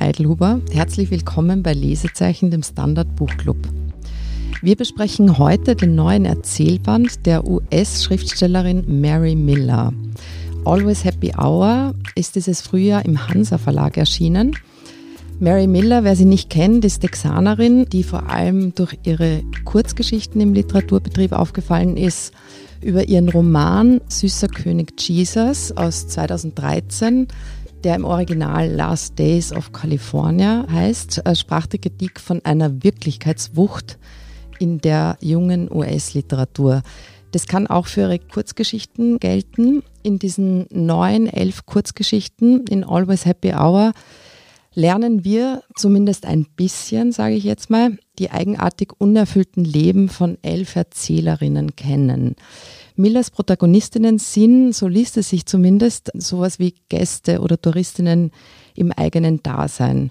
Eidelhuber. Herzlich willkommen bei Lesezeichen, dem Standard Buchclub. Wir besprechen heute den neuen Erzählband der US-Schriftstellerin Mary Miller. Always Happy Hour ist dieses Frühjahr im Hansa Verlag erschienen. Mary Miller, wer sie nicht kennt, ist Texanerin, die vor allem durch ihre Kurzgeschichten im Literaturbetrieb aufgefallen ist. Über ihren Roman Süßer König Jesus aus 2013 der im Original Last Days of California heißt, sprach die Kritik von einer Wirklichkeitswucht in der jungen US-Literatur. Das kann auch für ihre Kurzgeschichten gelten. In diesen neun, elf Kurzgeschichten in Always Happy Hour lernen wir zumindest ein bisschen, sage ich jetzt mal, die eigenartig unerfüllten Leben von elf Erzählerinnen kennen. Millers Protagonistinnen sind, so liest es sich zumindest, sowas wie Gäste oder Touristinnen im eigenen Dasein.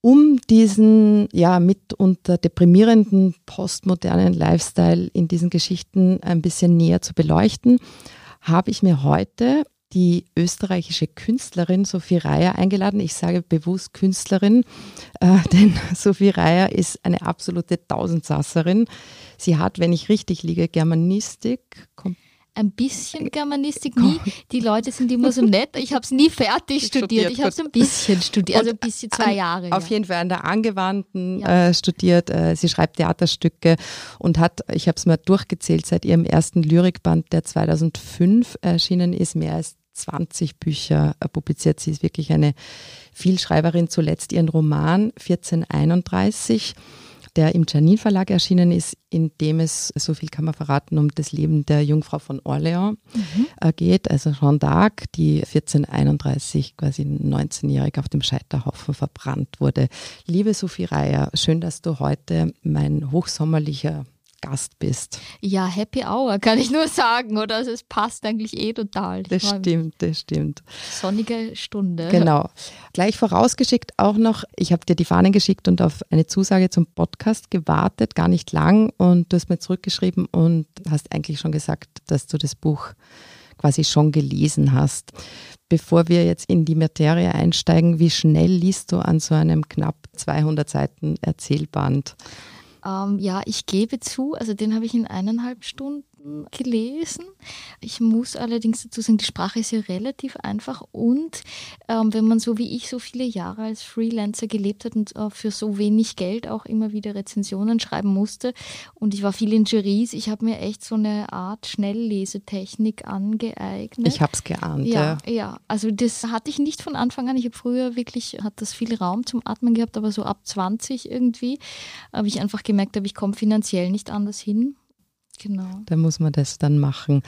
Um diesen ja mitunter deprimierenden postmodernen Lifestyle in diesen Geschichten ein bisschen näher zu beleuchten, habe ich mir heute die österreichische Künstlerin Sophie Reier eingeladen. Ich sage bewusst Künstlerin, äh, denn Sophie Reier ist eine absolute Tausendsasserin. Sie hat, wenn ich richtig liege, Germanistik, ein bisschen Germanistik, nie. Die Leute sind immer so nett. Ich habe es nie fertig studiert. Ich habe es ein bisschen studiert, also ein bisschen zwei Jahre. Auf ja. jeden Fall an der Angewandten ja. äh, studiert. Äh, sie schreibt Theaterstücke und hat, ich habe es mal durchgezählt, seit ihrem ersten Lyrikband, der 2005 erschienen ist, mehr als 20 Bücher äh, publiziert. Sie ist wirklich eine Vielschreiberin. Zuletzt ihren Roman 1431 der im Janin Verlag erschienen ist, in dem es, so viel kann man verraten, um das Leben der Jungfrau von Orléans mhm. Äh, geht, also Jeanne d'Arc, die 1431 quasi 19-jährig auf dem Scheiterhaufen verbrannt wurde. Liebe Sophie Reier, schön, dass du heute mein hochsommerlicher Gast bist. Ja, Happy Hour kann ich nur sagen, oder? Also es passt eigentlich eh total. Ich das stimmt, das stimmt. Sonnige Stunde. Genau. Gleich vorausgeschickt auch noch, ich habe dir die Fahnen geschickt und auf eine Zusage zum Podcast gewartet, gar nicht lang und du hast mir zurückgeschrieben und hast eigentlich schon gesagt, dass du das Buch quasi schon gelesen hast. Bevor wir jetzt in die Materie einsteigen, wie schnell liest du an so einem knapp 200 Seiten Erzählband? Ähm, ja, ich gebe zu, also den habe ich in eineinhalb Stunden gelesen. Ich muss allerdings dazu sagen, die Sprache ist ja relativ einfach und ähm, wenn man so wie ich so viele Jahre als Freelancer gelebt hat und äh, für so wenig Geld auch immer wieder Rezensionen schreiben musste und ich war viel in Juries, ich habe mir echt so eine Art Schnelllesetechnik angeeignet. Ich habe es geahnt. Ja, ja, ja, also das hatte ich nicht von Anfang an. Ich habe früher wirklich, hat das viel Raum zum Atmen gehabt, aber so ab 20 irgendwie habe ich einfach gemerkt, ich komme finanziell nicht anders hin Genau. Da muss man das dann machen.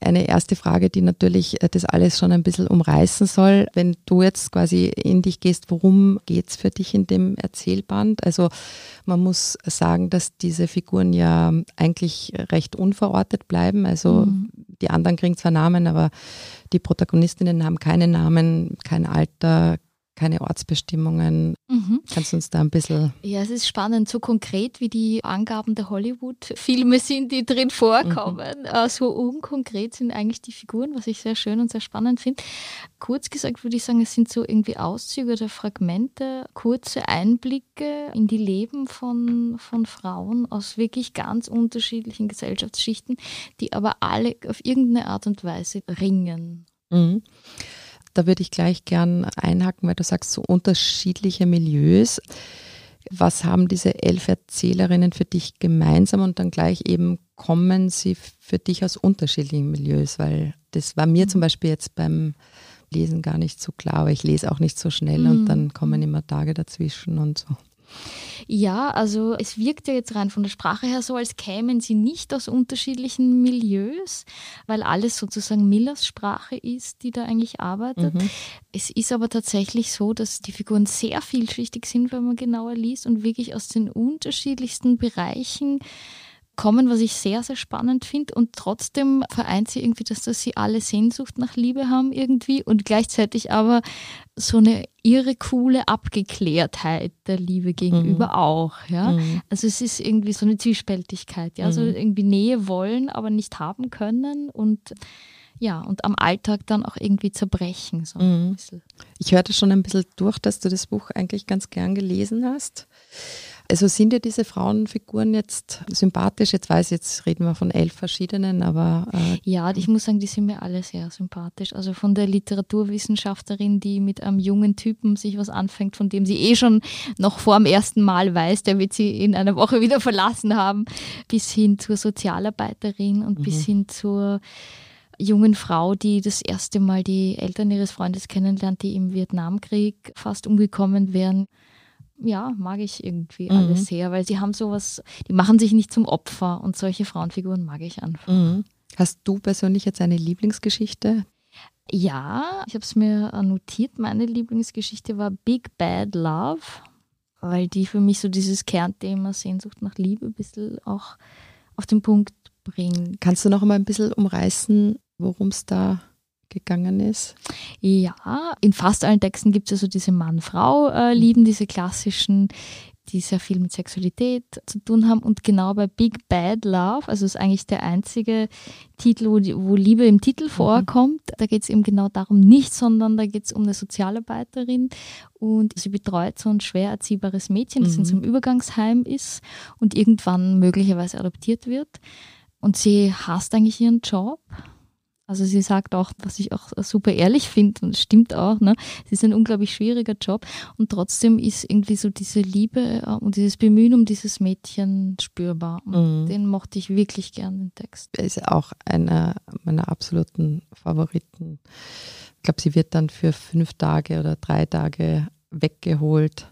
Eine erste Frage, die natürlich äh, das alles schon ein bisschen umreißen soll. Wenn du jetzt quasi in dich gehst, worum geht es für dich in dem Erzählband? Also man muss sagen, dass diese Figuren ja eigentlich recht unverortet bleiben. Also mhm. die anderen kriegen zwar Namen, aber die Protagonistinnen haben keine Namen, kein Alter, keine Ortsbestimmungen. Mhm. Kannst du uns da ein bisschen. Ja, es ist spannend, so konkret wie die Angaben der Hollywood-Filme sind, die drin vorkommen. Mhm. Äh, so unkonkret sind eigentlich die Figuren, was ich sehr schön und sehr spannend finde. Kurz gesagt würde ich sagen, es sind so irgendwie Auszüge oder Fragmente, kurze Einblicke in die Leben von, von Frauen aus wirklich ganz unterschiedlichen Gesellschaftsschichten, die aber alle auf irgendeine Art und Weise ringen. Mhm. Da würde ich gleich gern einhaken, weil du sagst, so unterschiedliche Milieus. Was haben diese elf Erzählerinnen für dich gemeinsam und dann gleich eben kommen sie für dich aus unterschiedlichen Milieus? Weil das war mir zum Beispiel jetzt beim Lesen gar nicht so klar, aber ich lese auch nicht so schnell mhm. und dann kommen immer Tage dazwischen und so. Ja, also es wirkt ja jetzt rein von der Sprache her so, als kämen sie nicht aus unterschiedlichen Milieus, weil alles sozusagen Millers Sprache ist, die da eigentlich arbeitet. Mhm. Es ist aber tatsächlich so, dass die Figuren sehr vielschichtig sind, wenn man genauer liest und wirklich aus den unterschiedlichsten Bereichen kommen, was ich sehr, sehr spannend finde. Und trotzdem vereint sie irgendwie, dass, dass sie alle Sehnsucht nach Liebe haben irgendwie und gleichzeitig aber so eine irre coole Abgeklärtheit der Liebe gegenüber mhm. auch. Ja? Mhm. Also es ist irgendwie so eine Zwiespältigkeit, ja, mhm. so irgendwie Nähe wollen, aber nicht haben können und ja, und am Alltag dann auch irgendwie zerbrechen. So mhm. Ich hörte schon ein bisschen durch, dass du das Buch eigentlich ganz gern gelesen hast. Also sind dir diese Frauenfiguren jetzt sympathisch? Jetzt weiß ich, jetzt reden wir von elf verschiedenen, aber. Äh ja, ich muss sagen, die sind mir alle sehr sympathisch. Also von der Literaturwissenschaftlerin, die mit einem jungen Typen sich was anfängt, von dem sie eh schon noch vor dem ersten Mal weiß, der wird sie in einer Woche wieder verlassen haben, bis hin zur Sozialarbeiterin und mhm. bis hin zur jungen Frau, die das erste Mal die Eltern ihres Freundes kennenlernt, die im Vietnamkrieg fast umgekommen wären ja, mag ich irgendwie mhm. alles sehr, weil sie haben sowas, die machen sich nicht zum Opfer und solche Frauenfiguren mag ich einfach. Mhm. Hast du persönlich jetzt eine Lieblingsgeschichte? Ja, ich habe es mir notiert. Meine Lieblingsgeschichte war Big Bad Love, weil die für mich so dieses Kernthema Sehnsucht nach Liebe ein bisschen auch auf den Punkt bringt. Kannst du noch mal ein bisschen umreißen, worum es da gegangen ist? Ja, in fast allen Texten gibt es also diese Mann-Frau-Lieben, diese klassischen, die sehr viel mit Sexualität zu tun haben. Und genau bei Big Bad Love, also ist eigentlich der einzige Titel, wo, die, wo Liebe im Titel mhm. vorkommt. Mhm. Da geht es eben genau darum nicht, sondern da geht es um eine Sozialarbeiterin und sie betreut so ein schwer erziehbares Mädchen, das mhm. in so einem Übergangsheim ist und irgendwann möglicherweise adoptiert wird. Und sie hasst eigentlich ihren Job also sie sagt auch, was ich auch super ehrlich finde und stimmt auch, ne? Es ist ein unglaublich schwieriger Job und trotzdem ist irgendwie so diese Liebe äh, und dieses Bemühen um dieses Mädchen spürbar. Mhm. den mochte ich wirklich gern, den Text. Er ist auch einer meiner absoluten Favoriten. Ich glaube, sie wird dann für fünf Tage oder drei Tage weggeholt.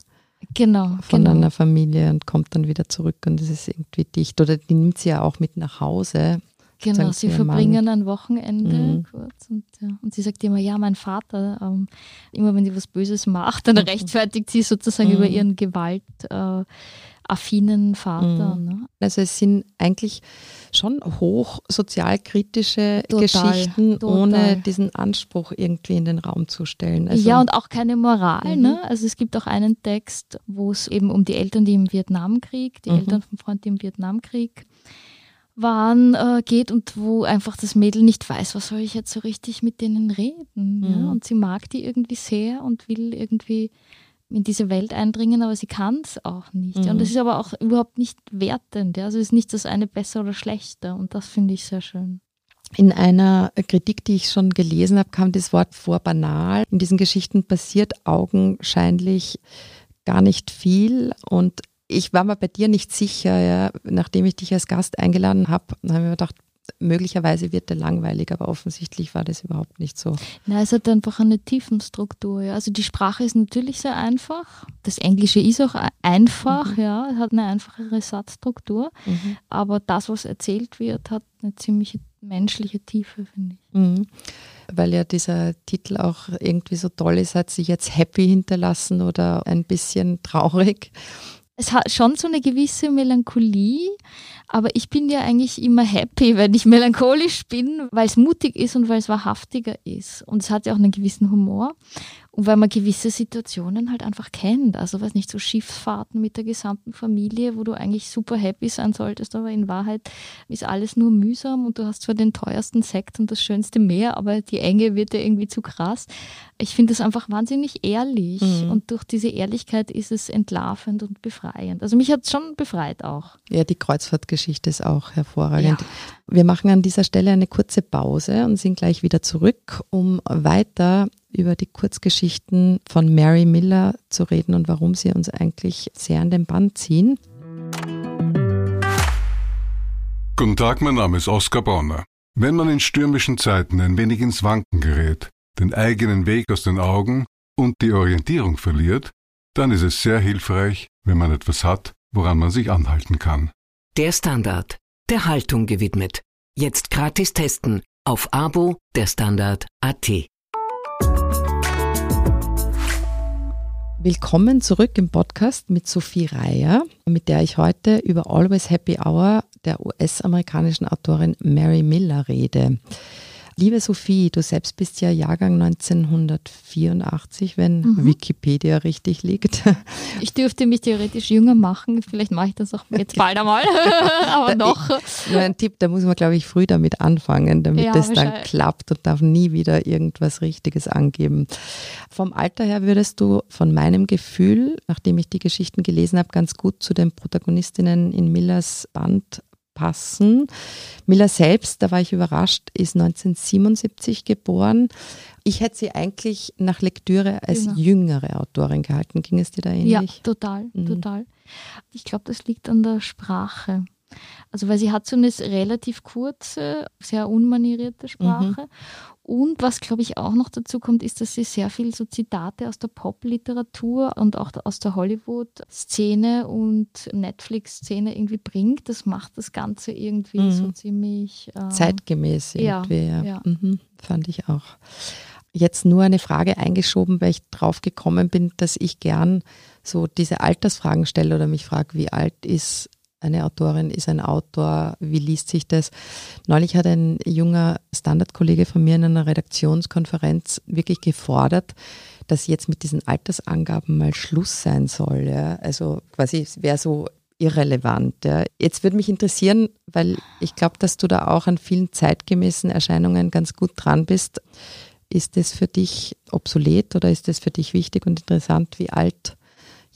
Genau, von genau. einer Familie und kommt dann wieder zurück und es ist irgendwie dicht. Oder die nimmt sie ja auch mit nach Hause Genau, sie verbringen Mann. ein Wochenende mhm. kurz und, ja. und sie sagt immer, ja, mein Vater, ähm, immer wenn sie was Böses macht, dann mhm. rechtfertigt sie sozusagen mhm. über ihren gewaltaffinen äh, Vater. Mhm. Ne? Also es sind eigentlich schon hoch sozialkritische total, Geschichten, total. ohne diesen Anspruch irgendwie in den Raum zu stellen. Also ja, und auch keine Moral. Ne? Mhm. Also es gibt auch einen Text, wo es eben um die Eltern, die im Vietnamkrieg, die mhm. Eltern vom Freund, die im Vietnamkrieg waren, äh, geht und wo einfach das Mädel nicht weiß, was soll ich jetzt so richtig mit denen reden. Mhm. Ja? Und sie mag die irgendwie sehr und will irgendwie in diese Welt eindringen, aber sie kann es auch nicht. Mhm. Ja? Und das mhm. ist aber auch überhaupt nicht wertend. Ja? Also es ist nicht das eine besser oder schlechter und das finde ich sehr schön. In einer Kritik, die ich schon gelesen habe, kam das Wort vor banal. In diesen Geschichten passiert augenscheinlich gar nicht viel und ich war mir bei dir nicht sicher, ja, nachdem ich dich als Gast eingeladen habe, habe ich mir gedacht, möglicherweise wird der langweilig, aber offensichtlich war das überhaupt nicht so. Nein, es hat einfach eine Tiefenstruktur. Ja. Also die Sprache ist natürlich sehr einfach. Das Englische ist auch einfach, mhm. ja, es hat eine einfachere Satzstruktur. Mhm. Aber das, was erzählt wird, hat eine ziemliche menschliche Tiefe, finde ich. Mhm. Weil ja dieser Titel auch irgendwie so toll ist, hat sich jetzt happy hinterlassen oder ein bisschen traurig es hat schon so eine gewisse Melancholie, aber ich bin ja eigentlich immer happy, wenn ich melancholisch bin, weil es mutig ist und weil es wahrhaftiger ist. Und es hat ja auch einen gewissen Humor. Und weil man gewisse Situationen halt einfach kennt. Also, weiß nicht, so Schiffsfahrten mit der gesamten Familie, wo du eigentlich super happy sein solltest, aber in Wahrheit ist alles nur mühsam und du hast zwar den teuersten Sekt und das schönste Meer, aber die Enge wird dir irgendwie zu krass. Ich finde es einfach wahnsinnig ehrlich mhm. und durch diese Ehrlichkeit ist es entlarvend und befreiend. Also, mich hat es schon befreit auch. Ja, die Kreuzfahrtgeschichte ist auch hervorragend. Ja. Wir machen an dieser Stelle eine kurze Pause und sind gleich wieder zurück, um weiter über die Kurzgeschichten von Mary Miller zu reden und warum sie uns eigentlich sehr an den Band ziehen. Guten Tag, mein Name ist Oskar Bonner. Wenn man in stürmischen Zeiten ein wenig ins Wanken gerät, den eigenen Weg aus den Augen und die Orientierung verliert, dann ist es sehr hilfreich, wenn man etwas hat, woran man sich anhalten kann. Der Standard, der Haltung gewidmet. Jetzt gratis testen auf Abo der Standard Willkommen zurück im Podcast mit Sophie Reier, mit der ich heute über Always Happy Hour der US-amerikanischen Autorin Mary Miller rede. Liebe Sophie, du selbst bist ja Jahrgang 1984, wenn mhm. Wikipedia richtig liegt. Ich dürfte mich theoretisch jünger machen. Vielleicht mache ich das auch jetzt bald einmal. Aber noch. Nur ein Tipp, da muss man, glaube ich, früh damit anfangen, damit ja, es dann klappt und darf nie wieder irgendwas Richtiges angeben. Vom Alter her würdest du von meinem Gefühl, nachdem ich die Geschichten gelesen habe, ganz gut zu den Protagonistinnen in Millers Band passen. Miller selbst, da war ich überrascht, ist 1977 geboren. Ich hätte sie eigentlich nach Lektüre als genau. jüngere Autorin gehalten. Ging es dir da ähnlich? Ja, total, mhm. total. Ich glaube, das liegt an der Sprache. Also weil sie hat so eine relativ kurze, sehr unmanierierte Sprache. Mhm. Und was, glaube ich, auch noch dazu kommt, ist, dass sie sehr viel so Zitate aus der Pop-Literatur und auch aus der Hollywood-Szene und Netflix-Szene irgendwie bringt. Das macht das Ganze irgendwie mhm. so ziemlich äh, zeitgemäß irgendwie. Ja, ja. Mhm, fand ich auch. Jetzt nur eine Frage eingeschoben, weil ich drauf gekommen bin, dass ich gern so diese Altersfragen stelle oder mich frage, wie alt ist eine Autorin ist ein Autor, wie liest sich das? Neulich hat ein junger Standardkollege von mir in einer Redaktionskonferenz wirklich gefordert, dass jetzt mit diesen Altersangaben mal Schluss sein soll. Ja? Also quasi es wäre so irrelevant. Ja. Jetzt würde mich interessieren, weil ich glaube, dass du da auch an vielen zeitgemäßen Erscheinungen ganz gut dran bist. Ist das für dich obsolet oder ist das für dich wichtig und interessant, wie alt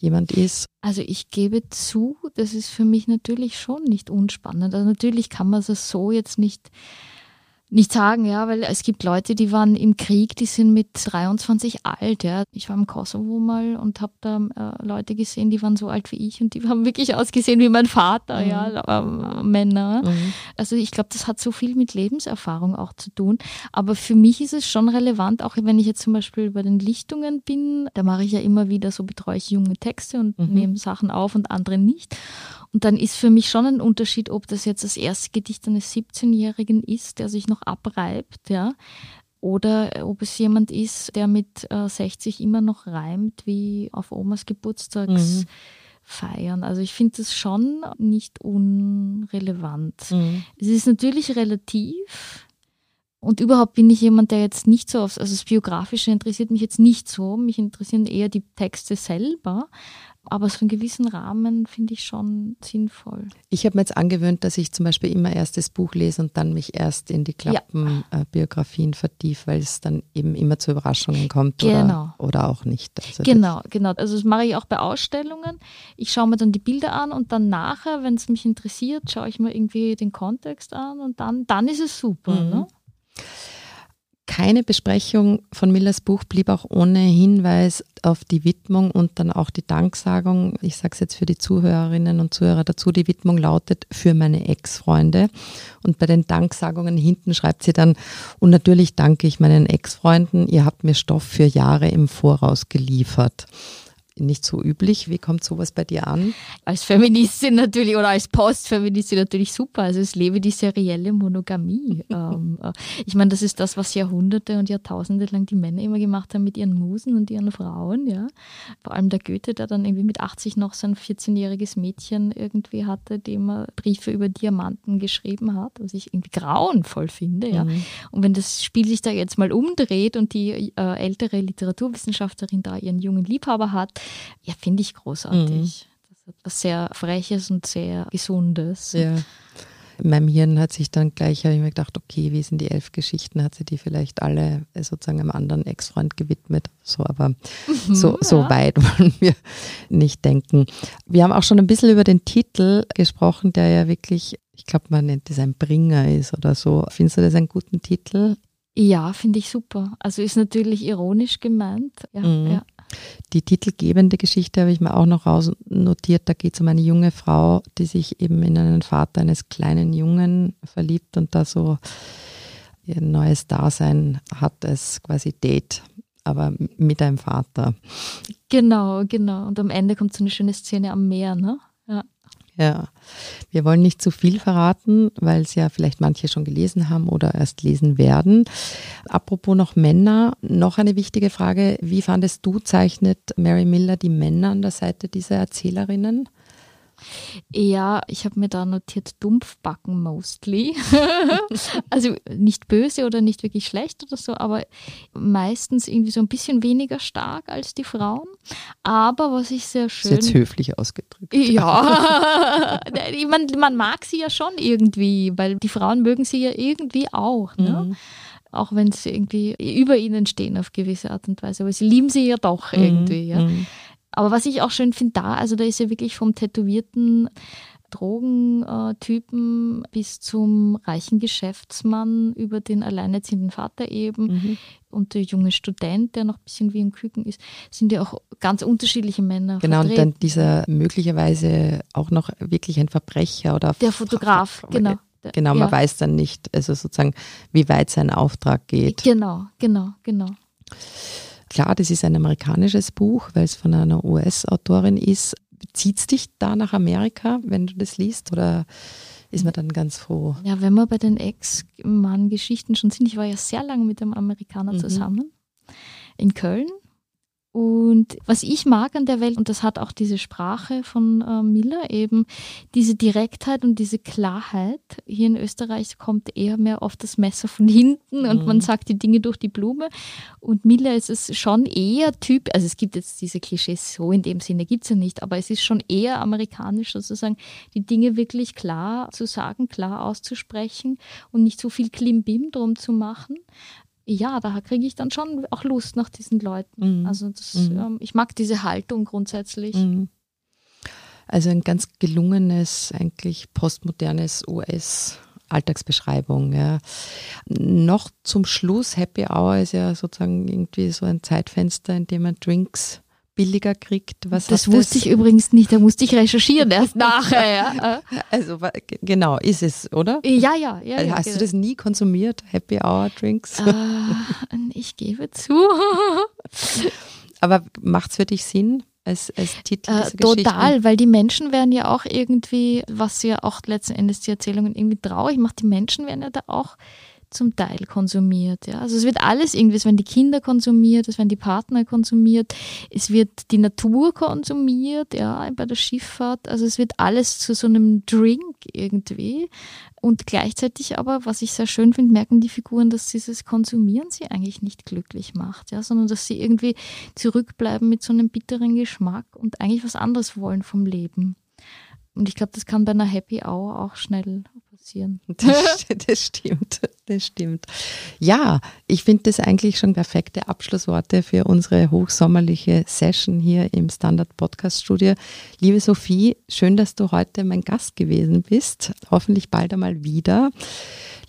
jemand ist? Also ich gebe zu, das ist für mich natürlich schon nicht unspannend. Also natürlich kann man es so jetzt nicht nicht sagen, ja, weil es gibt Leute, die waren im Krieg, die sind mit 23 alt, ja. Ich war im Kosovo mal und habe da äh, Leute gesehen, die waren so alt wie ich und die haben wirklich ausgesehen wie mein Vater, mhm. ja, äh, Männer. Mhm. Also ich glaube, das hat so viel mit Lebenserfahrung auch zu tun. Aber für mich ist es schon relevant, auch wenn ich jetzt zum Beispiel bei den Lichtungen bin, da mache ich ja immer wieder so, betreue ich junge Texte und mhm. nehme Sachen auf und andere nicht. Und dann ist für mich schon ein Unterschied, ob das jetzt das erste Gedicht eines 17-Jährigen ist, der sich noch abreibt, ja, oder ob es jemand ist, der mit äh, 60 immer noch reimt, wie auf Omas Geburtstagsfeiern. Mhm. Also ich finde das schon nicht unrelevant. Mhm. Es ist natürlich relativ. Und überhaupt bin ich jemand, der jetzt nicht so aufs, also das Biografische interessiert mich jetzt nicht so. Mich interessieren eher die Texte selber. Aber so einen gewissen Rahmen finde ich schon sinnvoll. Ich habe mir jetzt angewöhnt, dass ich zum Beispiel immer erst das Buch lese und dann mich erst in die Klappenbiografien ja. äh, vertiefe, weil es dann eben immer zu Überraschungen kommt genau. oder, oder auch nicht. Also genau, genau. Also das mache ich auch bei Ausstellungen. Ich schaue mir dann die Bilder an und dann nachher, wenn es mich interessiert, schaue ich mir irgendwie den Kontext an und dann, dann ist es super. Mhm. Ne? Keine Besprechung von Millers Buch blieb auch ohne Hinweis auf die Widmung und dann auch die Danksagung. Ich sage es jetzt für die Zuhörerinnen und Zuhörer dazu. Die Widmung lautet für meine Ex-Freunde. Und bei den Danksagungen hinten schreibt sie dann, und natürlich danke ich meinen Ex-Freunden, ihr habt mir Stoff für Jahre im Voraus geliefert nicht so üblich. Wie kommt sowas bei dir an? Als Feministin natürlich oder als Postfeministin natürlich super. Also es lebe die serielle Monogamie. ähm, äh, ich meine, das ist das, was Jahrhunderte und Jahrtausende lang die Männer immer gemacht haben mit ihren Musen und ihren Frauen. Ja, vor allem der Goethe, der dann irgendwie mit 80 noch sein 14-jähriges Mädchen irgendwie hatte, dem er Briefe über Diamanten geschrieben hat, was ich irgendwie grauenvoll finde. Ja, mhm. und wenn das Spiel sich da jetzt mal umdreht und die äh, ältere Literaturwissenschaftlerin da ihren jungen Liebhaber hat, ja, finde ich großartig. Mhm. Das hat was sehr Freches und sehr Gesundes. Ja. In meinem Hirn hat sich dann gleich, habe ich mir gedacht, okay, wie sind die elf Geschichten? Hat sie die vielleicht alle äh, sozusagen einem anderen Ex-Freund gewidmet? So, aber mhm, so, so ja. weit wollen wir nicht denken. Wir haben auch schon ein bisschen über den Titel gesprochen, der ja wirklich, ich glaube, man nennt es ein Bringer ist oder so. Findest du das einen guten Titel? Ja, finde ich super. Also ist natürlich ironisch gemeint. Ja, mhm. ja. Die titelgebende Geschichte habe ich mir auch noch rausnotiert. Da geht es um eine junge Frau, die sich eben in einen Vater eines kleinen Jungen verliebt und da so ihr neues Dasein hat als quasi Date, aber mit einem Vater. Genau, genau. Und am Ende kommt so eine schöne Szene am Meer, ne? Ja. Wir wollen nicht zu viel verraten, weil es ja vielleicht manche schon gelesen haben oder erst lesen werden. Apropos noch Männer, noch eine wichtige Frage. Wie fandest du, zeichnet Mary Miller die Männer an der Seite dieser Erzählerinnen? Ja, ich habe mir da notiert, Dumpfbacken mostly. also nicht böse oder nicht wirklich schlecht oder so, aber meistens irgendwie so ein bisschen weniger stark als die Frauen. Aber was ich sehr schön. Das ist jetzt höflich ausgedrückt. Ja, man, man mag sie ja schon irgendwie, weil die Frauen mögen sie ja irgendwie auch. Ne? Mhm auch wenn sie irgendwie über ihnen stehen auf gewisse Art und Weise. Aber sie lieben sie ja doch mhm. irgendwie. Ja. Mhm. Aber was ich auch schön finde da, also da ist ja wirklich vom tätowierten Drogentypen bis zum reichen Geschäftsmann über den alleinerziehenden Vater eben mhm. und der junge Student, der noch ein bisschen wie ein Küken ist, sind ja auch ganz unterschiedliche Männer. Genau, vertreten. und dann dieser möglicherweise auch noch wirklich ein Verbrecher oder der Fotograf, genau. Genau, man ja. weiß dann nicht, also sozusagen, wie weit sein Auftrag geht. Genau, genau, genau. Klar, das ist ein amerikanisches Buch, weil es von einer US-Autorin ist. Zieht es dich da nach Amerika, wenn du das liest? Oder ist man dann ganz froh? Ja, wenn wir bei den Ex-Mann-Geschichten schon sind, ich war ja sehr lange mit einem Amerikaner mhm. zusammen in Köln und was ich mag an der Welt, und das hat auch diese Sprache von äh, Miller eben, diese Direktheit und diese Klarheit. Hier in Österreich kommt eher mehr auf das Messer von hinten und mhm. man sagt die Dinge durch die Blume. Und Miller ist es schon eher Typ, also es gibt jetzt diese Klischees so in dem Sinne gibt es ja nicht, aber es ist schon eher amerikanisch sozusagen, die Dinge wirklich klar zu sagen, klar auszusprechen und nicht so viel Klimbim drum zu machen ja, da kriege ich dann schon auch Lust nach diesen Leuten. Mhm. Also das, mhm. ähm, ich mag diese Haltung grundsätzlich. Mhm. Also ein ganz gelungenes, eigentlich postmodernes US. Alltagsbeschreibung. Ja. Noch zum Schluss, Happy Hour ist ja sozusagen irgendwie so ein Zeitfenster, in dem man Drinks billiger kriegt. Was das wusste das? ich übrigens nicht, da musste ich recherchieren erst nachher. Ja. Also genau, ist es, oder? Ja, ja. ja, ja Hast genau. du das nie konsumiert, Happy Hour Drinks? Uh, ich gebe zu. Aber macht es für dich Sinn? Als, als Titel äh, total, weil die Menschen werden ja auch irgendwie, was ja auch letzten Endes die Erzählungen irgendwie traurig macht, die Menschen werden ja da auch zum Teil konsumiert. Ja. Also es wird alles irgendwie, es werden die Kinder konsumiert, es werden die Partner konsumiert, es wird die Natur konsumiert, ja, bei der Schifffahrt. Also es wird alles zu so einem Drink irgendwie. Und gleichzeitig aber, was ich sehr schön finde, merken die Figuren, dass dieses Konsumieren sie eigentlich nicht glücklich macht, ja, sondern dass sie irgendwie zurückbleiben mit so einem bitteren Geschmack und eigentlich was anderes wollen vom Leben. Und ich glaube, das kann bei einer Happy Hour auch schnell passieren. Das, das, stimmt, das stimmt. Ja, ich finde das eigentlich schon perfekte Abschlussworte für unsere hochsommerliche Session hier im Standard Podcast Studio. Liebe Sophie, schön, dass du heute mein Gast gewesen bist. Hoffentlich bald einmal wieder.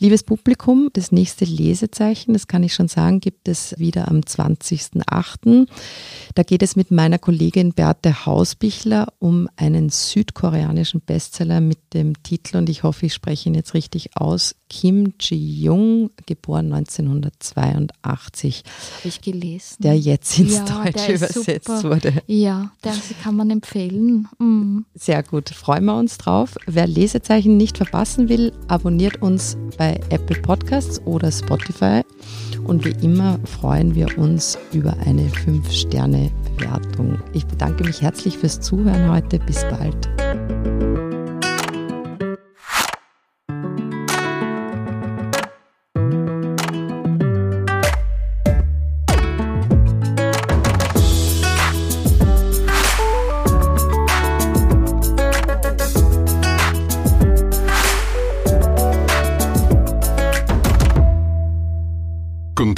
Liebes Publikum, das nächste Lesezeichen, das kann ich schon sagen, gibt es wieder am 20.08. Da geht es mit meiner Kollegin Berthe Hausbichler um einen südkoreanischen Bestseller mit dem Titel, und ich hoffe, ich spreche ihn jetzt richtig aus, Kim Ji-young, geboren 1982. Habe ich gelesen. Der jetzt ins ja, Deutsche übersetzt super. wurde. Ja, das kann man empfehlen. Mhm. Sehr gut, freuen wir uns drauf. Wer Lesezeichen nicht verpassen will, abonniert uns bei Apple Podcasts oder Spotify. Und wie immer freuen wir uns über eine 5-Sterne-Bewertung. Ich bedanke mich herzlich fürs Zuhören heute. Bis bald.